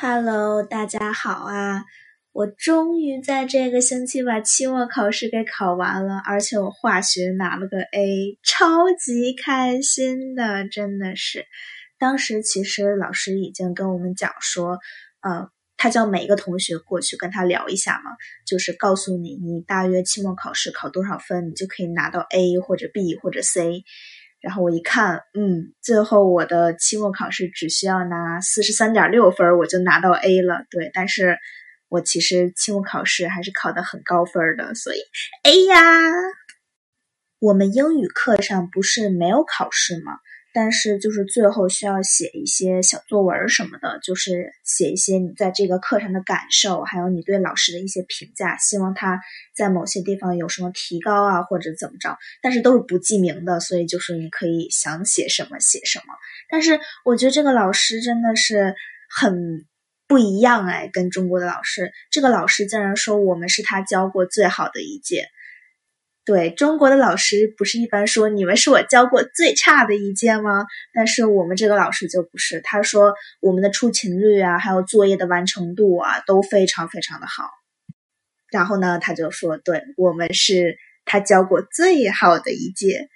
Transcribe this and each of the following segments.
Hello，大家好啊！我终于在这个星期把期末考试给考完了，而且我化学拿了个 A，超级开心的，真的是。当时其实老师已经跟我们讲说，呃，他叫每个同学过去跟他聊一下嘛，就是告诉你你大约期末考试考多少分，你就可以拿到 A 或者 B 或者 C。然后我一看，嗯，最后我的期末考试只需要拿四十三点六分，我就拿到 A 了。对，但是我其实期末考试还是考的很高分的，所以 A 呀。我们英语课上不是没有考试吗？但是就是最后需要写一些小作文什么的，就是写一些你在这个课上的感受，还有你对老师的一些评价，希望他在某些地方有什么提高啊，或者怎么着。但是都是不记名的，所以就是你可以想写什么写什么。但是我觉得这个老师真的是很不一样哎，跟中国的老师，这个老师竟然说我们是他教过最好的一届。对中国的老师不是一般说你们是我教过最差的一届吗？但是我们这个老师就不是，他说我们的出勤率啊，还有作业的完成度啊都非常非常的好。然后呢，他就说，对我们是他教过最好的一届。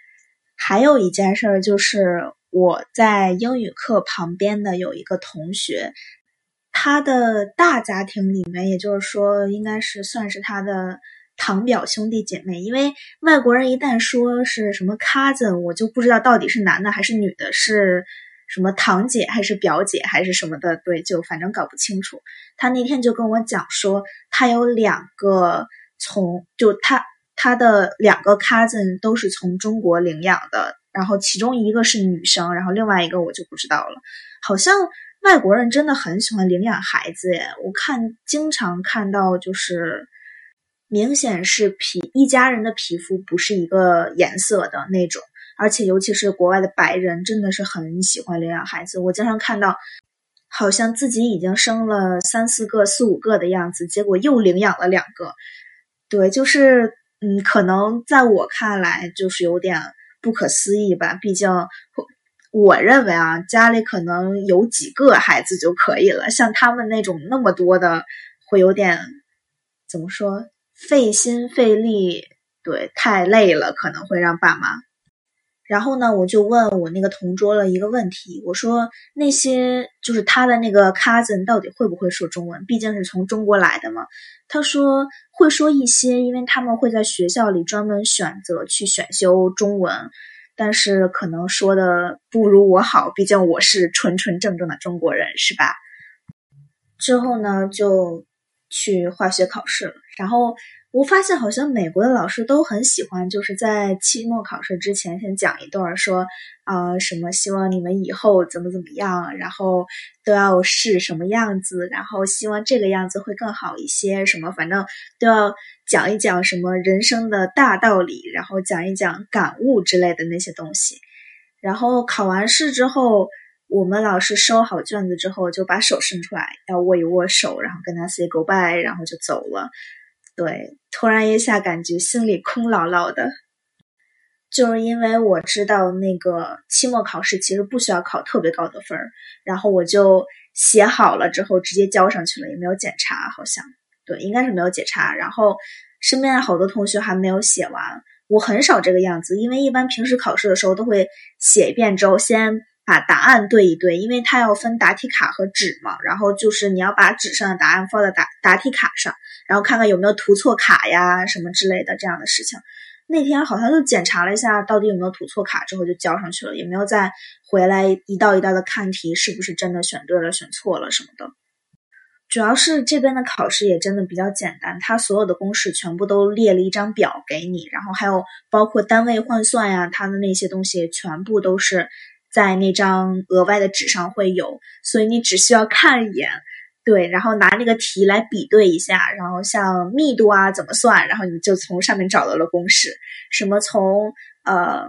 还有一件事儿就是我在英语课旁边的有一个同学，他的大家庭里面，也就是说应该是算是他的。堂表兄弟姐妹，因为外国人一旦说是什么 cousin，我就不知道到底是男的还是女的，是什么堂姐还是表姐还是什么的，对，就反正搞不清楚。他那天就跟我讲说，他有两个从就他他的两个 cousin 都是从中国领养的，然后其中一个是女生，然后另外一个我就不知道了。好像外国人真的很喜欢领养孩子耶，我看经常看到就是。明显是皮一家人的皮肤不是一个颜色的那种，而且尤其是国外的白人，真的是很喜欢领养孩子。我经常看到，好像自己已经生了三四个、四五个的样子，结果又领养了两个。对，就是嗯，可能在我看来就是有点不可思议吧。毕竟我认为啊，家里可能有几个孩子就可以了，像他们那种那么多的，会有点怎么说？费心费力，对，太累了，可能会让爸妈。然后呢，我就问我那个同桌了一个问题，我说那些就是他的那个 cousin 到底会不会说中文？毕竟是从中国来的嘛。他说会说一些，因为他们会在学校里专门选择去选修中文，但是可能说的不如我好，毕竟我是纯纯正正的中国人，是吧？之后呢，就。去化学考试了，然后我发现好像美国的老师都很喜欢，就是在期末考试之前先讲一段，说啊什么希望你们以后怎么怎么样，然后都要是什么样子，然后希望这个样子会更好一些，什么反正都要讲一讲什么人生的大道理，然后讲一讲感悟之类的那些东西。然后考完试之后。我们老师收好卷子之后，就把手伸出来，要握一握手，然后跟他 say goodbye，然后就走了。对，突然一下感觉心里空落落的，就是因为我知道那个期末考试其实不需要考特别高的分儿，然后我就写好了之后直接交上去了，也没有检查，好像对，应该是没有检查。然后身边好多同学还没有写完，我很少这个样子，因为一般平时考试的时候都会写一遍之后先。把答案对一对，因为它要分答题卡和纸嘛，然后就是你要把纸上的答案放在答答题卡上，然后看看有没有涂错卡呀什么之类的这样的事情。那天好像就检查了一下到底有没有涂错卡，之后就交上去了，也没有再回来一道一道的看题是不是真的选对了选错了什么的。主要是这边的考试也真的比较简单，它所有的公式全部都列了一张表给你，然后还有包括单位换算呀，它的那些东西全部都是。在那张额外的纸上会有，所以你只需要看一眼，对，然后拿那个题来比对一下，然后像密度啊怎么算，然后你就从上面找到了公式，什么从呃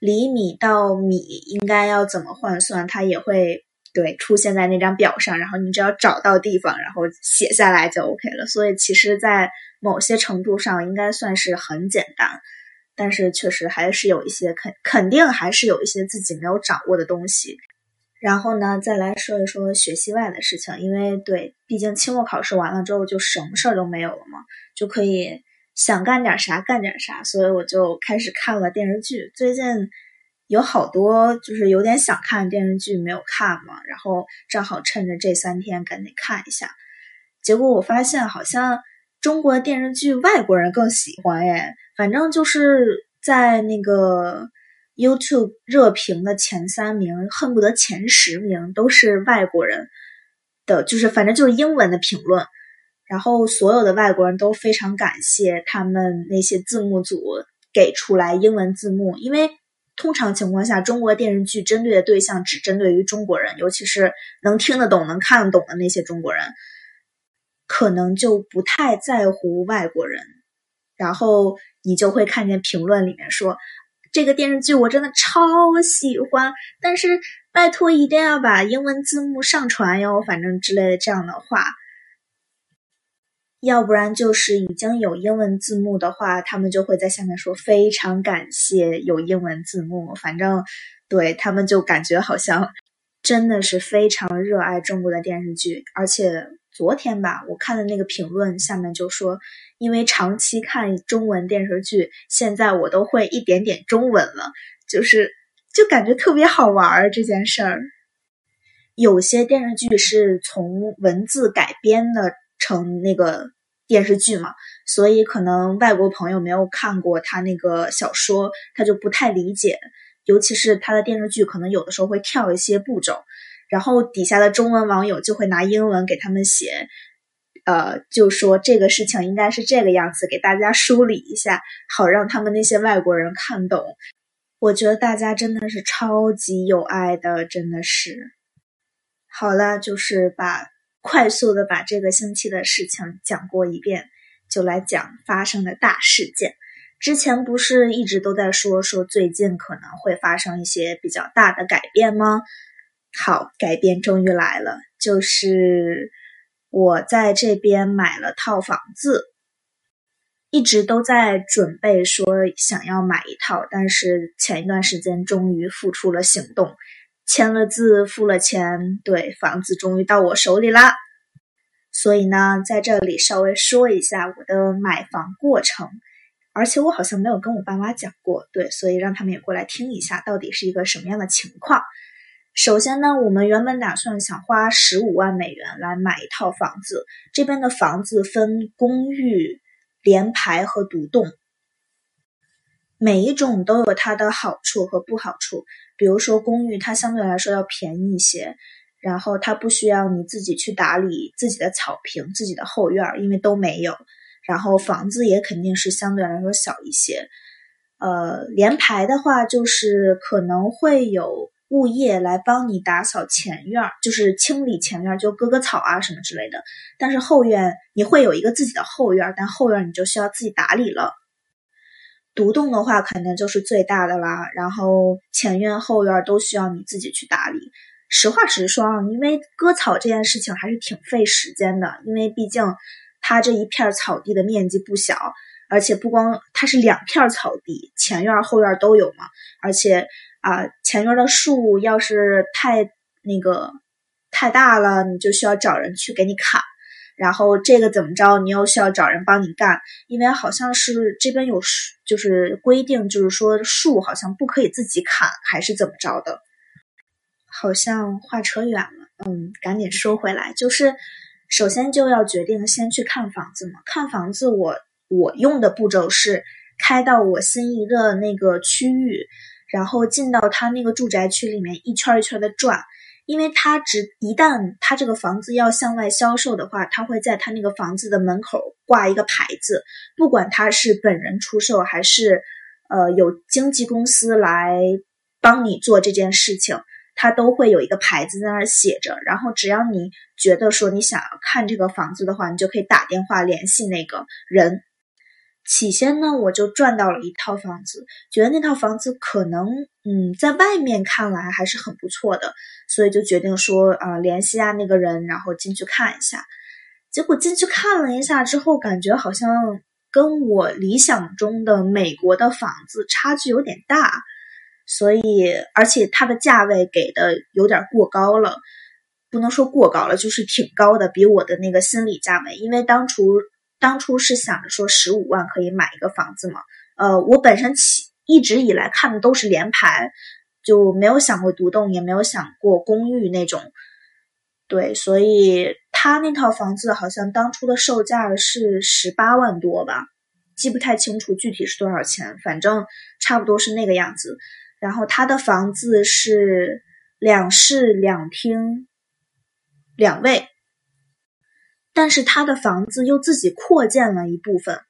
厘米到米应该要怎么换算，它也会对出现在那张表上，然后你只要找到地方，然后写下来就 OK 了。所以其实，在某些程度上应该算是很简单。但是确实还是有一些肯肯定还是有一些自己没有掌握的东西，然后呢，再来说一说学习外的事情，因为对，毕竟期末考试完了之后就什么事儿都没有了嘛，就可以想干点啥干点啥，所以我就开始看了电视剧。最近有好多就是有点想看电视剧没有看嘛，然后正好趁着这三天赶紧看一下。结果我发现好像中国电视剧外国人更喜欢耶，反正就是在那个。YouTube 热评的前三名，恨不得前十名都是外国人的，就是反正就是英文的评论。然后所有的外国人都非常感谢他们那些字幕组给出来英文字幕，因为通常情况下，中国电视剧针对的对象只针对于中国人，尤其是能听得懂、能看得懂的那些中国人，可能就不太在乎外国人。然后你就会看见评论里面说。这个电视剧我真的超喜欢，但是拜托一定要把英文字幕上传哟，反正之类的这样的话，要不然就是已经有英文字幕的话，他们就会在下面说非常感谢有英文字幕，反正对他们就感觉好像真的是非常热爱中国的电视剧，而且。昨天吧，我看的那个评论下面就说，因为长期看中文电视剧，现在我都会一点点中文了，就是就感觉特别好玩儿这件事儿。有些电视剧是从文字改编的成那个电视剧嘛，所以可能外国朋友没有看过他那个小说，他就不太理解，尤其是他的电视剧可能有的时候会跳一些步骤。然后底下的中文网友就会拿英文给他们写，呃，就说这个事情应该是这个样子，给大家梳理一下，好让他们那些外国人看懂。我觉得大家真的是超级有爱的，真的是。好了，就是把快速的把这个星期的事情讲过一遍，就来讲发生的大事件。之前不是一直都在说说最近可能会发生一些比较大的改变吗？好，改变终于来了，就是我在这边买了套房子，一直都在准备说想要买一套，但是前一段时间终于付出了行动，签了字，付了钱，对，房子终于到我手里啦。所以呢，在这里稍微说一下我的买房过程，而且我好像没有跟我爸妈讲过，对，所以让他们也过来听一下，到底是一个什么样的情况。首先呢，我们原本打算想花十五万美元来买一套房子。这边的房子分公寓、联排和独栋，每一种都有它的好处和不好处。比如说公寓，它相对来说要便宜一些，然后它不需要你自己去打理自己的草坪、自己的后院，因为都没有。然后房子也肯定是相对来说小一些。呃，联排的话，就是可能会有。物业来帮你打扫前院，就是清理前院，就割割草啊什么之类的。但是后院你会有一个自己的后院，但后院你就需要自己打理了。独栋的话，肯定就是最大的啦。然后前院后院都需要你自己去打理。实话实说啊，因为割草这件事情还是挺费时间的，因为毕竟它这一片草地的面积不小，而且不光它是两片草地，前院后院都有嘛，而且。啊，前院的树要是太那个太大了，你就需要找人去给你砍。然后这个怎么着，你又需要找人帮你干，因为好像是这边有就是规定，就是说树好像不可以自己砍，还是怎么着的？好像话扯远了，嗯，赶紧收回来。就是首先就要决定先去看房子嘛。看房子，我我用的步骤是开到我心仪的那个区域。然后进到他那个住宅区里面一圈一圈的转，因为他只一旦他这个房子要向外销售的话，他会在他那个房子的门口挂一个牌子，不管他是本人出售还是呃有经纪公司来帮你做这件事情，他都会有一个牌子在那儿写着。然后只要你觉得说你想要看这个房子的话，你就可以打电话联系那个人。起先呢，我就赚到了一套房子，觉得那套房子可能，嗯，在外面看来还是很不错的，所以就决定说，啊，联系下那个人，然后进去看一下。结果进去看了一下之后，感觉好像跟我理想中的美国的房子差距有点大，所以而且它的价位给的有点过高了，不能说过高了，就是挺高的，比我的那个心理价位。因为当初当初是想着说十五万可以买一个房子嘛，呃，我本身起一直以来看的都是联排，就没有想过独栋，也没有想过公寓那种。对，所以他那套房子好像当初的售价是十八万多吧，记不太清楚具体是多少钱，反正差不多是那个样子。然后他的房子是两室两厅两卫，但是他的房子又自己扩建了一部分，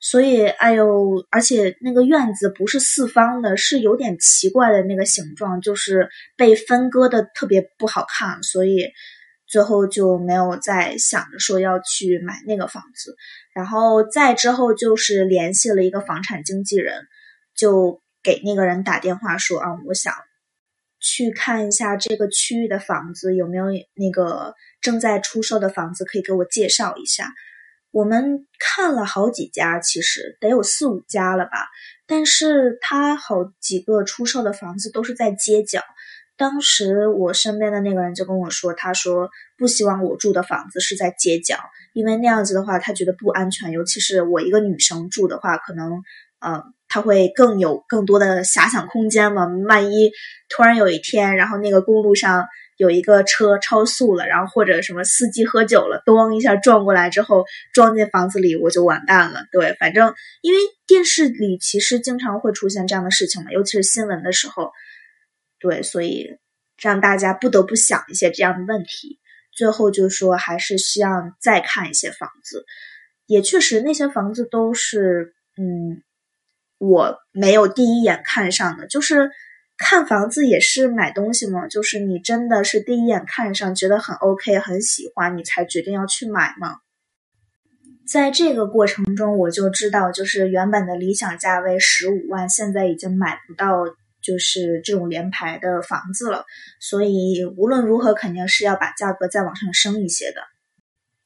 所以哎呦，而且那个院子不是四方的，是有点奇怪的那个形状，就是被分割的特别不好看，所以。最后就没有再想着说要去买那个房子，然后再之后就是联系了一个房产经纪人，就给那个人打电话说啊，我想去看一下这个区域的房子有没有那个正在出售的房子可以给我介绍一下。我们看了好几家，其实得有四五家了吧，但是他好几个出售的房子都是在街角。当时我身边的那个人就跟我说，他说不希望我住的房子是在街角，因为那样子的话他觉得不安全，尤其是我一个女生住的话，可能呃他会更有更多的遐想空间嘛。万一突然有一天，然后那个公路上有一个车超速了，然后或者什么司机喝酒了，咣一下撞过来之后撞进房子里，我就完蛋了。对，反正因为电视里其实经常会出现这样的事情嘛，尤其是新闻的时候。对，所以让大家不得不想一些这样的问题。最后就说还是需要再看一些房子，也确实那些房子都是，嗯，我没有第一眼看上的。就是看房子也是买东西嘛，就是你真的是第一眼看上觉得很 OK 很喜欢，你才决定要去买嘛。在这个过程中，我就知道，就是原本的理想价位十五万，现在已经买不到。就是这种联排的房子了，所以无论如何肯定是要把价格再往上升一些的。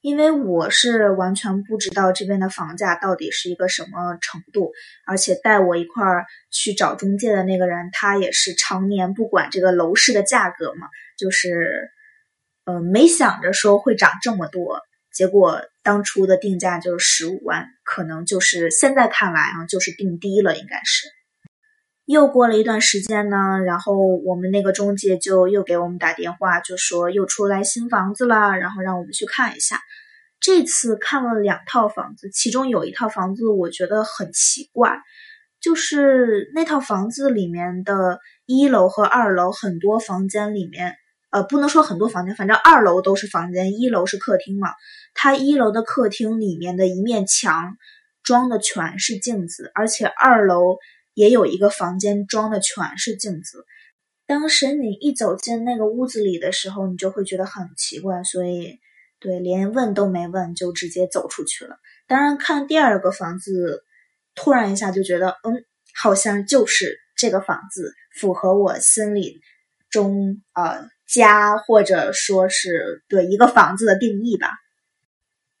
因为我是完全不知道这边的房价到底是一个什么程度，而且带我一块儿去找中介的那个人，他也是常年不管这个楼市的价格嘛，就是，呃，没想着说会涨这么多，结果当初的定价就是十五万，可能就是现在看来啊，就是定低了，应该是。又过了一段时间呢，然后我们那个中介就又给我们打电话，就说又出来新房子了，然后让我们去看一下。这次看了两套房子，其中有一套房子我觉得很奇怪，就是那套房子里面的一楼和二楼很多房间里面，呃，不能说很多房间，反正二楼都是房间，一楼是客厅嘛。它一楼的客厅里面的一面墙装的全是镜子，而且二楼。也有一个房间装的全是镜子，当时你一走进那个屋子里的时候，你就会觉得很奇怪，所以对，连问都没问就直接走出去了。当然看第二个房子，突然一下就觉得，嗯，好像就是这个房子符合我心里中呃家或者说是对一个房子的定义吧。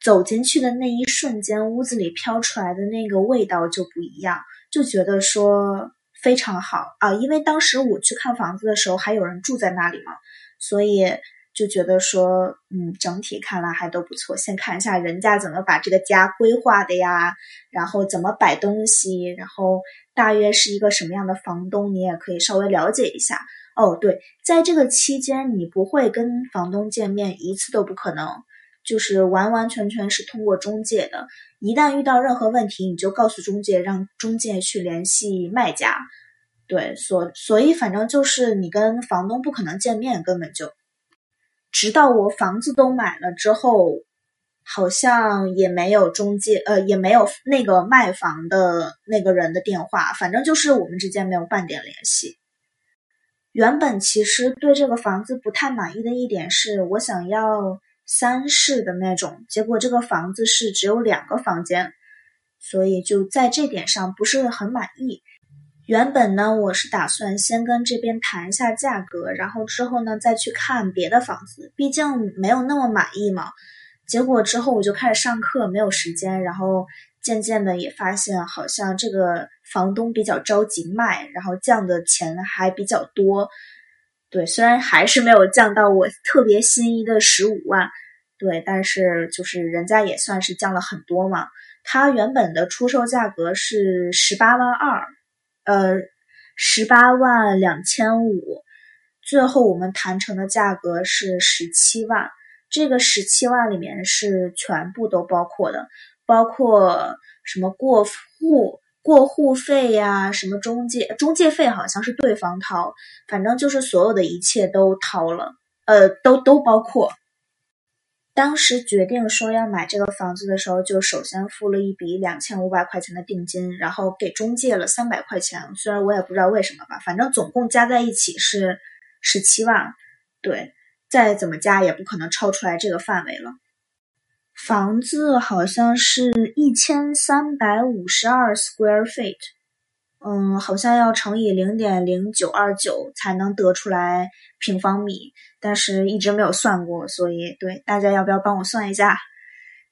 走进去的那一瞬间，屋子里飘出来的那个味道就不一样。就觉得说非常好啊，因为当时我去看房子的时候还有人住在那里嘛，所以就觉得说，嗯，整体看来还都不错。先看一下人家怎么把这个家规划的呀，然后怎么摆东西，然后大约是一个什么样的房东，你也可以稍微了解一下。哦，对，在这个期间你不会跟房东见面，一次都不可能。就是完完全全是通过中介的，一旦遇到任何问题，你就告诉中介，让中介去联系卖家。对，所所以反正就是你跟房东不可能见面，根本就，直到我房子都买了之后，好像也没有中介，呃，也没有那个卖房的那个人的电话，反正就是我们之间没有半点联系。原本其实对这个房子不太满意的一点是我想要。三室的那种，结果这个房子是只有两个房间，所以就在这点上不是很满意。原本呢，我是打算先跟这边谈一下价格，然后之后呢再去看别的房子，毕竟没有那么满意嘛。结果之后我就开始上课，没有时间，然后渐渐的也发现，好像这个房东比较着急卖，然后降的钱还比较多。对，虽然还是没有降到我特别心仪的十五万，对，但是就是人家也算是降了很多嘛。他原本的出售价格是十八万二，呃，十八万两千五，最后我们谈成的价格是十七万。这个十七万里面是全部都包括的，包括什么过户。过户费呀，什么中介中介费好像是对方掏，反正就是所有的一切都掏了，呃，都都包括。当时决定说要买这个房子的时候，就首先付了一笔两千五百块钱的定金，然后给中介了三百块钱，虽然我也不知道为什么吧，反正总共加在一起是十七万，对，再怎么加也不可能超出来这个范围了。房子好像是一千三百五十二 square feet，嗯，好像要乘以零点零九二九才能得出来平方米，但是一直没有算过，所以对大家要不要帮我算一下？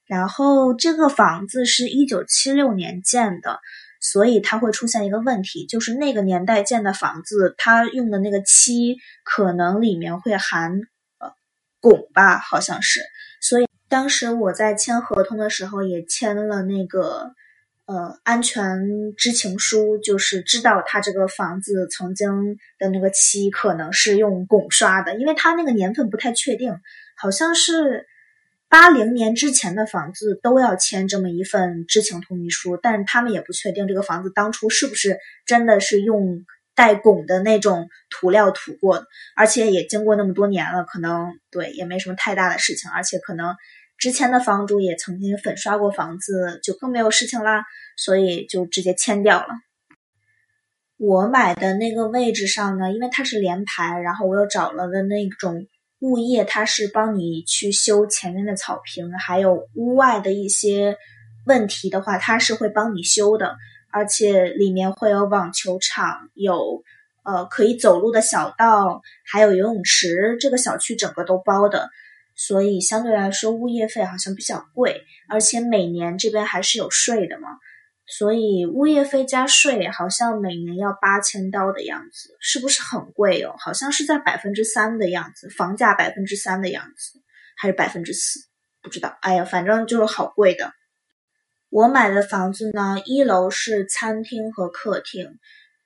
然后这个房子是一九七六年建的，所以它会出现一个问题，就是那个年代建的房子，它用的那个漆可能里面会含呃汞吧，好像是，所以。当时我在签合同的时候也签了那个呃安全知情书，就是知道他这个房子曾经的那个漆可能是用汞刷的，因为他那个年份不太确定，好像是八零年之前的房子都要签这么一份知情同意书，但是他们也不确定这个房子当初是不是真的是用带汞的那种涂料涂过，而且也经过那么多年了，可能对也没什么太大的事情，而且可能。之前的房主也曾经粉刷过房子，就更没有事情啦，所以就直接签掉了。我买的那个位置上呢，因为它是连排，然后我又找了的那种物业，他是帮你去修前面的草坪，还有屋外的一些问题的话，他是会帮你修的，而且里面会有网球场，有呃可以走路的小道，还有游泳池，这个小区整个都包的。所以相对来说，物业费好像比较贵，而且每年这边还是有税的嘛，所以物业费加税好像每年要八千刀的样子，是不是很贵哦？好像是在百分之三的样子，房价百分之三的样子，还是百分之四？不知道。哎呀，反正就是好贵的。我买的房子呢，一楼是餐厅和客厅，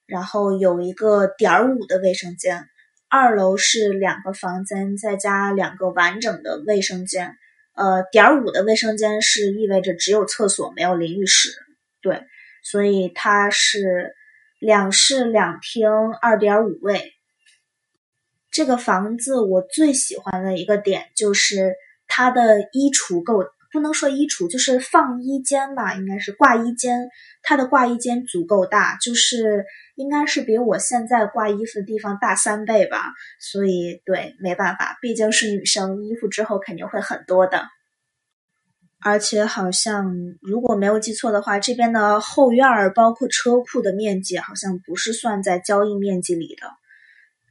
然后有一个点儿五的卫生间。二楼是两个房间，再加两个完整的卫生间。呃，点五的卫生间是意味着只有厕所没有淋浴室，对，所以它是两室两厅，二点五卫。这个房子我最喜欢的一个点就是它的衣橱够。不能说衣橱，就是放衣间吧，应该是挂衣间。它的挂衣间足够大，就是应该是比我现在挂衣服的地方大三倍吧。所以对，没办法，毕竟是女生，衣服之后肯定会很多的。而且好像如果没有记错的话，这边的后院儿包括车库的面积好像不是算在交易面积里的。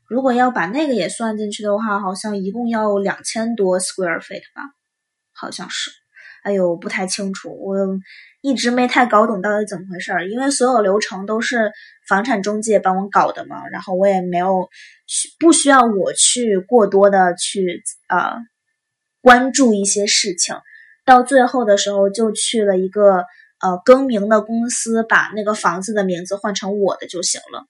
如果要把那个也算进去的话，好像一共要两千多 square feet 吧，好像是。哎呦，不太清楚，我一直没太搞懂到底怎么回事儿，因为所有流程都是房产中介帮我搞的嘛，然后我也没有需不需要我去过多的去呃关注一些事情，到最后的时候就去了一个呃更名的公司，把那个房子的名字换成我的就行了。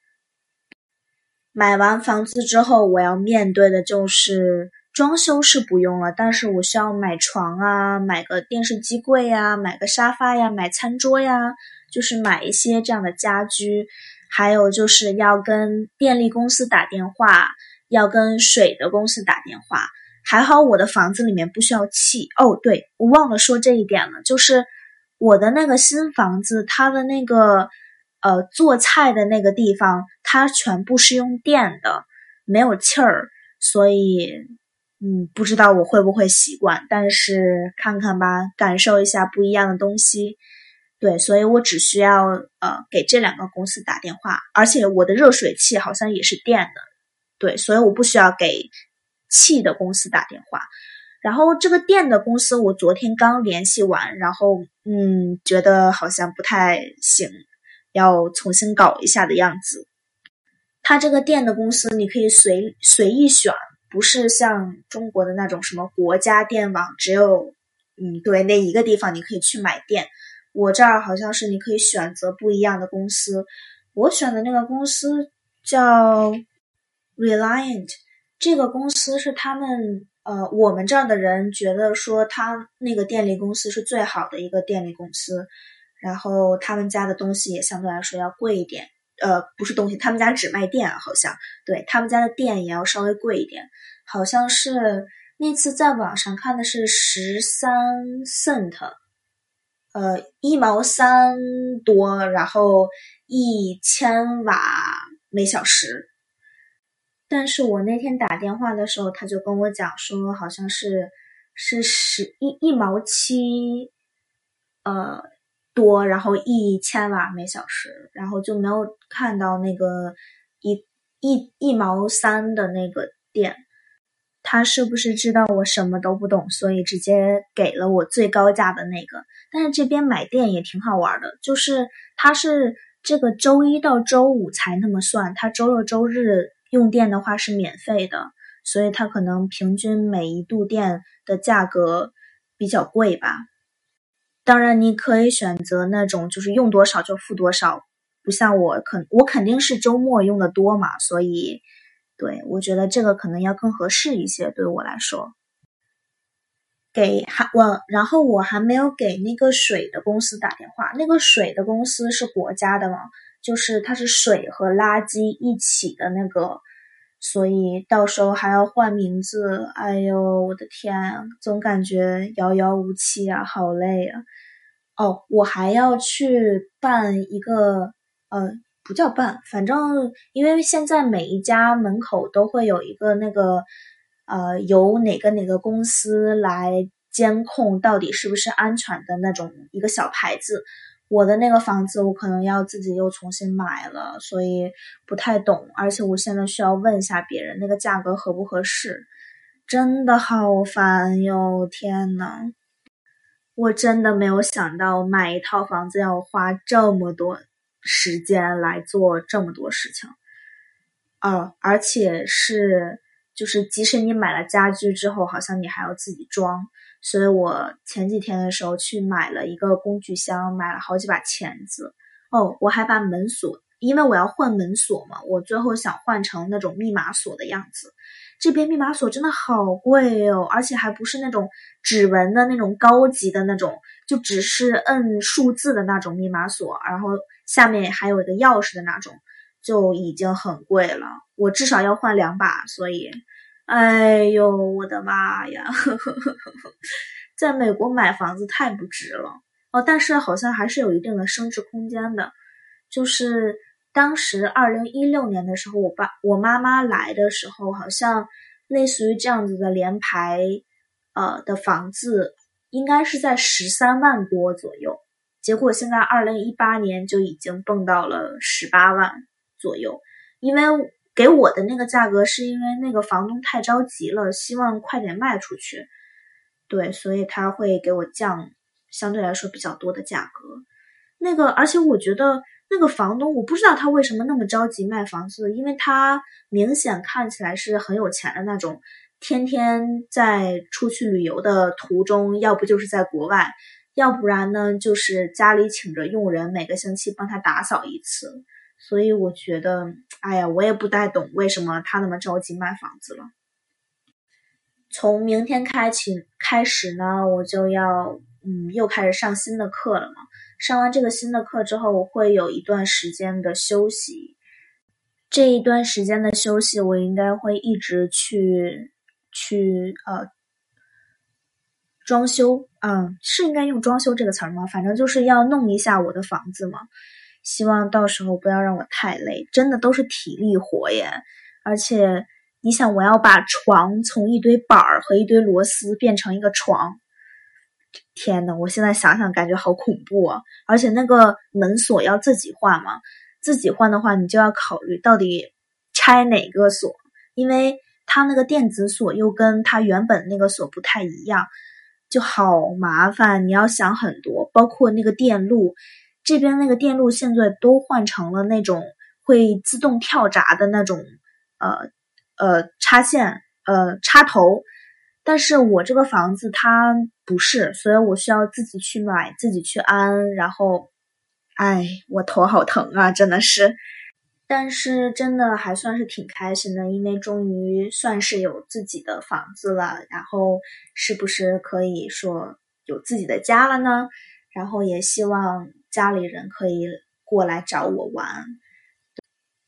买完房子之后，我要面对的就是。装修是不用了，但是我需要买床啊，买个电视机柜呀，买个沙发呀，买餐桌呀，就是买一些这样的家居，还有就是要跟电力公司打电话，要跟水的公司打电话。还好我的房子里面不需要气哦，对我忘了说这一点了，就是我的那个新房子，它的那个呃做菜的那个地方，它全部是用电的，没有气儿，所以。嗯，不知道我会不会习惯，但是看看吧，感受一下不一样的东西。对，所以我只需要呃给这两个公司打电话，而且我的热水器好像也是电的。对，所以我不需要给气的公司打电话。然后这个电的公司我昨天刚联系完，然后嗯，觉得好像不太行，要重新搞一下的样子。他这个店的公司你可以随随意选，不是像中国的那种什么国家电网，只有嗯对那一个地方你可以去买电。我这儿好像是你可以选择不一样的公司，我选的那个公司叫 Reliant，这个公司是他们呃我们这儿的人觉得说他那个电力公司是最好的一个电力公司，然后他们家的东西也相对来说要贵一点，呃不是东西，他们家只卖电，好像对他们家的电也要稍微贵一点，好像是那次在网上看的是十三 cent。呃，一毛三多，然后一千瓦每小时。但是我那天打电话的时候，他就跟我讲说，好像是是十一一毛七，呃多，然后一千瓦每小时，然后就没有看到那个一一一毛三的那个电。他是不是知道我什么都不懂，所以直接给了我最高价的那个？但是这边买电也挺好玩的，就是它是这个周一到周五才那么算，它周六周日用电的话是免费的，所以它可能平均每一度电的价格比较贵吧。当然，你可以选择那种就是用多少就付多少，不像我肯我肯定是周末用的多嘛，所以。对，我觉得这个可能要更合适一些，对我来说。给还我，然后我还没有给那个水的公司打电话。那个水的公司是国家的嘛，就是它是水和垃圾一起的那个，所以到时候还要换名字。哎呦，我的天，总感觉遥遥无期啊，好累啊！哦，我还要去办一个，呃。不叫办，反正因为现在每一家门口都会有一个那个，呃，由哪个哪个公司来监控到底是不是安全的那种一个小牌子。我的那个房子我可能要自己又重新买了，所以不太懂，而且我现在需要问一下别人那个价格合不合适，真的好烦哟！天呐，我真的没有想到买一套房子要花这么多。时间来做这么多事情，哦，而且是就是，即使你买了家具之后，好像你还要自己装。所以我前几天的时候去买了一个工具箱，买了好几把钳子。哦，我还把门锁，因为我要换门锁嘛，我最后想换成那种密码锁的样子。这边密码锁真的好贵哦，而且还不是那种指纹的那种高级的那种，就只是摁数字的那种密码锁，然后。下面还有一个钥匙的那种，就已经很贵了。我至少要换两把，所以，哎呦，我的妈呀！呵呵呵在美国买房子太不值了哦，但是好像还是有一定的升值空间的。就是当时二零一六年的时候，我爸我妈妈来的时候，好像类似于这样子的联排，呃的房子，应该是在十三万多左右。结果现在二零一八年就已经蹦到了十八万左右，因为给我的那个价格是因为那个房东太着急了，希望快点卖出去，对，所以他会给我降相对来说比较多的价格。那个，而且我觉得那个房东，我不知道他为什么那么着急卖房子，因为他明显看起来是很有钱的那种，天天在出去旅游的途中，要不就是在国外。要不然呢，就是家里请着佣人，每个星期帮他打扫一次。所以我觉得，哎呀，我也不太懂为什么他那么着急卖房子了。从明天开启开始呢，我就要嗯，又开始上新的课了嘛。上完这个新的课之后，我会有一段时间的休息。这一段时间的休息，我应该会一直去去呃。装修，嗯，是应该用“装修”这个词儿吗？反正就是要弄一下我的房子嘛。希望到时候不要让我太累，真的都是体力活耶。而且你想，我要把床从一堆板儿和一堆螺丝变成一个床，天呐，我现在想想感觉好恐怖啊！而且那个门锁要自己换嘛，自己换的话，你就要考虑到底拆哪个锁，因为它那个电子锁又跟它原本那个锁不太一样，就好麻烦。你要想很多，包括那个电路，这边那个电路现在都换成了那种会自动跳闸的那种，呃呃插线呃插头。但是我这个房子它不是，所以我需要自己去买，自己去安。然后，哎，我头好疼啊，真的是。但是真的还算是挺开心的，因为终于算是有自己的房子了。然后是不是可以说有自己的家了呢？然后也希望家里人可以过来找我玩。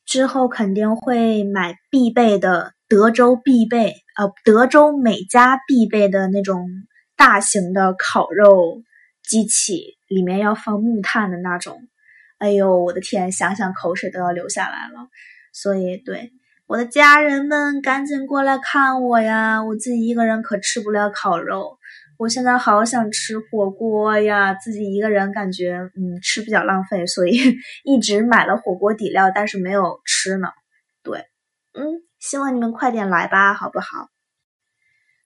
之后肯定会买必备的德州必备，呃，德州每家必备的那种大型的烤肉机器，里面要放木炭的那种。哎呦，我的天，想想口水都要流下来了。所以，对我的家人们，赶紧过来看我呀！我自己一个人可吃不了烤肉，我现在好想吃火锅呀！自己一个人感觉，嗯，吃比较浪费，所以 一直买了火锅底料，但是没有吃呢。对，嗯，希望你们快点来吧，好不好？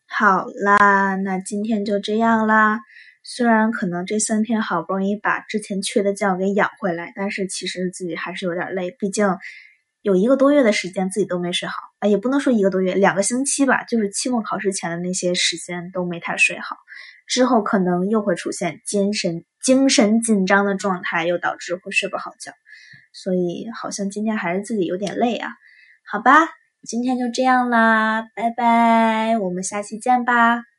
好啦，那今天就这样啦。虽然可能这三天好不容易把之前缺的觉给养回来，但是其实自己还是有点累。毕竟有一个多月的时间自己都没睡好，啊，也不能说一个多月，两个星期吧，就是期末考试前的那些时间都没太睡好。之后可能又会出现精神精神紧张的状态，又导致会睡不好觉。所以好像今天还是自己有点累啊。好吧，今天就这样啦，拜拜，我们下期见吧。